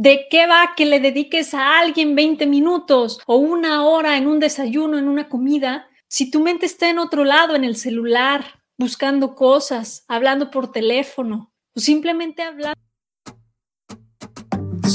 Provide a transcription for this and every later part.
¿De qué va que le dediques a alguien 20 minutos o una hora en un desayuno, en una comida, si tu mente está en otro lado, en el celular, buscando cosas, hablando por teléfono o simplemente hablando?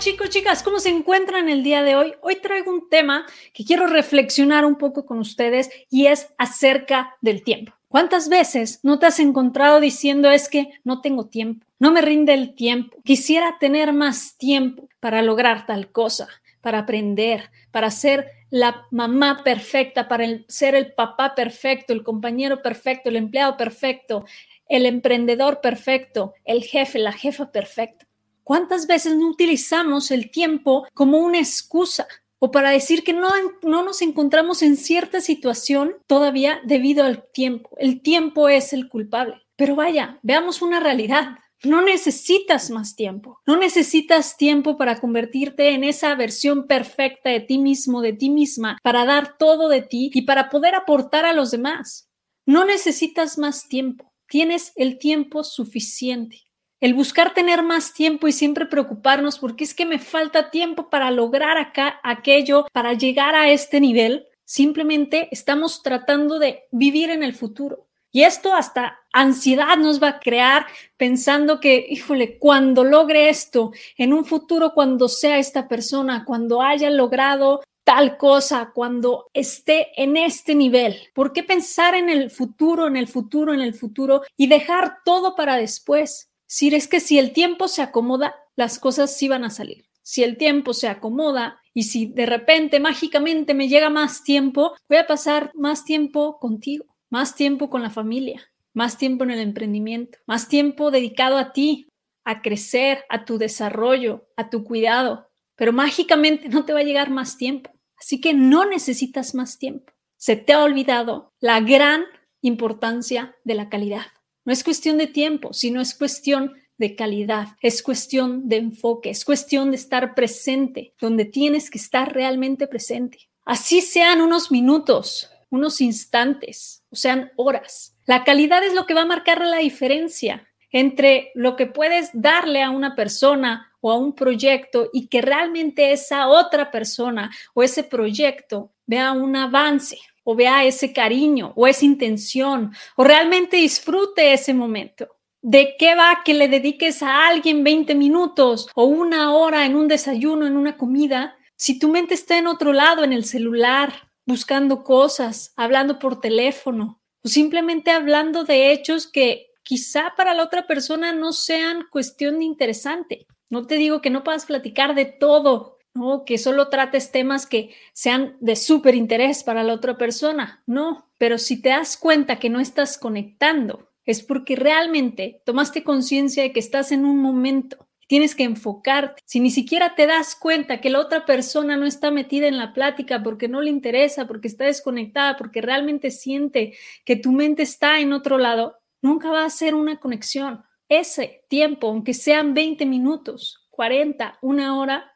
Chicos, chicas, ¿cómo se encuentran el día de hoy? Hoy traigo un tema que quiero reflexionar un poco con ustedes y es acerca del tiempo. ¿Cuántas veces no te has encontrado diciendo es que no tengo tiempo, no me rinde el tiempo, quisiera tener más tiempo para lograr tal cosa, para aprender, para ser la mamá perfecta, para ser el papá perfecto, el compañero perfecto, el empleado perfecto, el emprendedor perfecto, el jefe, la jefa perfecta? ¿Cuántas veces no utilizamos el tiempo como una excusa o para decir que no, no nos encontramos en cierta situación todavía debido al tiempo. El tiempo es el culpable. Pero vaya, veamos una realidad. No necesitas más tiempo. No necesitas tiempo para convertirte en esa versión perfecta de ti mismo, de ti misma, para dar todo de ti y para poder aportar a los demás. No necesitas más tiempo. Tienes el tiempo suficiente el buscar tener más tiempo y siempre preocuparnos porque es que me falta tiempo para lograr acá aquello, para llegar a este nivel, simplemente estamos tratando de vivir en el futuro. Y esto hasta ansiedad nos va a crear pensando que, híjole, cuando logre esto, en un futuro, cuando sea esta persona, cuando haya logrado tal cosa, cuando esté en este nivel. ¿Por qué pensar en el futuro, en el futuro, en el futuro y dejar todo para después? Si es que si el tiempo se acomoda, las cosas sí van a salir. Si el tiempo se acomoda y si de repente mágicamente me llega más tiempo, voy a pasar más tiempo contigo, más tiempo con la familia, más tiempo en el emprendimiento, más tiempo dedicado a ti, a crecer, a tu desarrollo, a tu cuidado. Pero mágicamente no te va a llegar más tiempo. Así que no necesitas más tiempo. Se te ha olvidado la gran importancia de la calidad. No es cuestión de tiempo, sino es cuestión de calidad, es cuestión de enfoque, es cuestión de estar presente, donde tienes que estar realmente presente. Así sean unos minutos, unos instantes, o sean horas. La calidad es lo que va a marcar la diferencia entre lo que puedes darle a una persona o a un proyecto y que realmente esa otra persona o ese proyecto vea un avance, o vea ese cariño o esa intención o realmente disfrute ese momento. ¿De qué va que le dediques a alguien 20 minutos o una hora en un desayuno, en una comida, si tu mente está en otro lado, en el celular, buscando cosas, hablando por teléfono o simplemente hablando de hechos que quizá para la otra persona no sean cuestión de interesante? No te digo que no puedas platicar de todo, ¿no? Que solo trates temas que sean de súper interés para la otra persona. No, pero si te das cuenta que no estás conectando, es porque realmente tomaste conciencia de que estás en un momento. Tienes que enfocarte. Si ni siquiera te das cuenta que la otra persona no está metida en la plática porque no le interesa, porque está desconectada, porque realmente siente que tu mente está en otro lado, nunca va a ser una conexión. Ese tiempo, aunque sean 20 minutos, 40, una hora,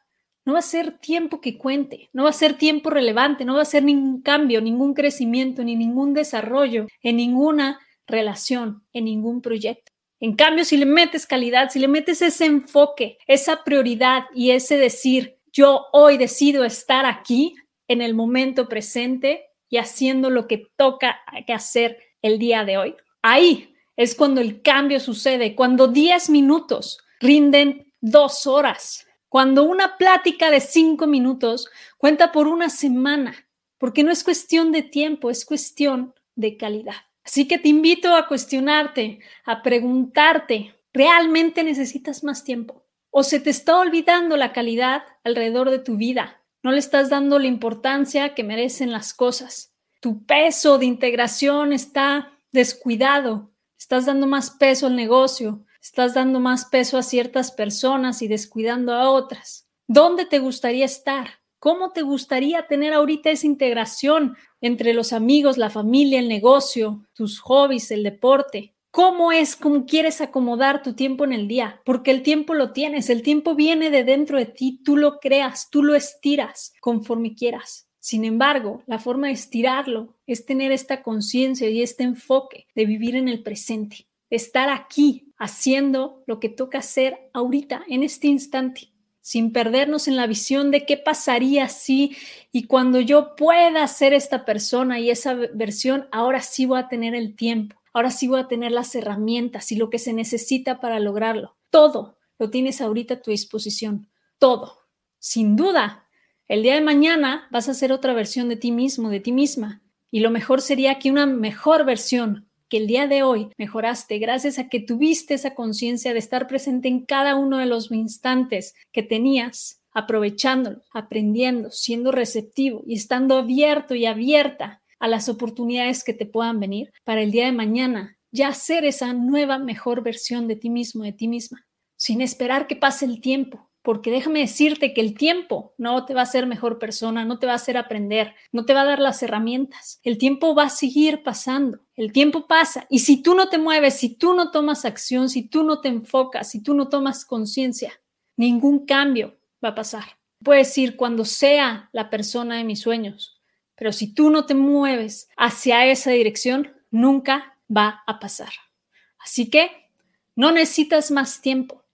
no va a ser tiempo que cuente, no va a ser tiempo relevante, no va a ser ningún cambio, ningún crecimiento, ni ningún desarrollo en ninguna relación, en ningún proyecto. En cambio, si le metes calidad, si le metes ese enfoque, esa prioridad y ese decir, yo hoy decido estar aquí en el momento presente y haciendo lo que toca que hacer el día de hoy, ahí es cuando el cambio sucede, cuando 10 minutos rinden dos horas, cuando una plática de cinco minutos cuenta por una semana, porque no es cuestión de tiempo, es cuestión de calidad. Así que te invito a cuestionarte, a preguntarte, ¿realmente necesitas más tiempo? ¿O se te está olvidando la calidad alrededor de tu vida? No le estás dando la importancia que merecen las cosas. Tu peso de integración está descuidado. Estás dando más peso al negocio, estás dando más peso a ciertas personas y descuidando a otras. ¿Dónde te gustaría estar? ¿Cómo te gustaría tener ahorita esa integración entre los amigos, la familia, el negocio, tus hobbies, el deporte? ¿Cómo es, cómo quieres acomodar tu tiempo en el día? Porque el tiempo lo tienes, el tiempo viene de dentro de ti, tú lo creas, tú lo estiras conforme quieras. Sin embargo, la forma de estirarlo es tener esta conciencia y este enfoque de vivir en el presente, estar aquí haciendo lo que toca hacer ahorita, en este instante, sin perdernos en la visión de qué pasaría si y cuando yo pueda ser esta persona y esa versión, ahora sí voy a tener el tiempo ahora sí voy a tener las herramientas y lo que se necesita para lograrlo. Todo lo tienes ahorita a tu disposición. Todo. Sin duda, el día de mañana vas a ser otra versión de ti mismo, de ti misma. Y lo mejor sería que una mejor versión que el día de hoy mejoraste gracias a que tuviste esa conciencia de estar presente en cada uno de los instantes que tenías, aprovechándolo, aprendiendo, siendo receptivo y estando abierto y abierta a las oportunidades que te puedan venir para el día de mañana, ya ser esa nueva, mejor versión de ti mismo, de ti misma, sin esperar que pase el tiempo, porque déjame decirte que el tiempo no te va a hacer mejor persona, no te va a hacer aprender, no te va a dar las herramientas. El tiempo va a seguir pasando, el tiempo pasa y si tú no te mueves, si tú no tomas acción, si tú no te enfocas, si tú no tomas conciencia, ningún cambio va a pasar. Puedes ir cuando sea la persona de mis sueños, pero si tú no te mueves hacia esa dirección, nunca va a pasar. Así que no necesitas más tiempo,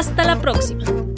Hasta la próxima.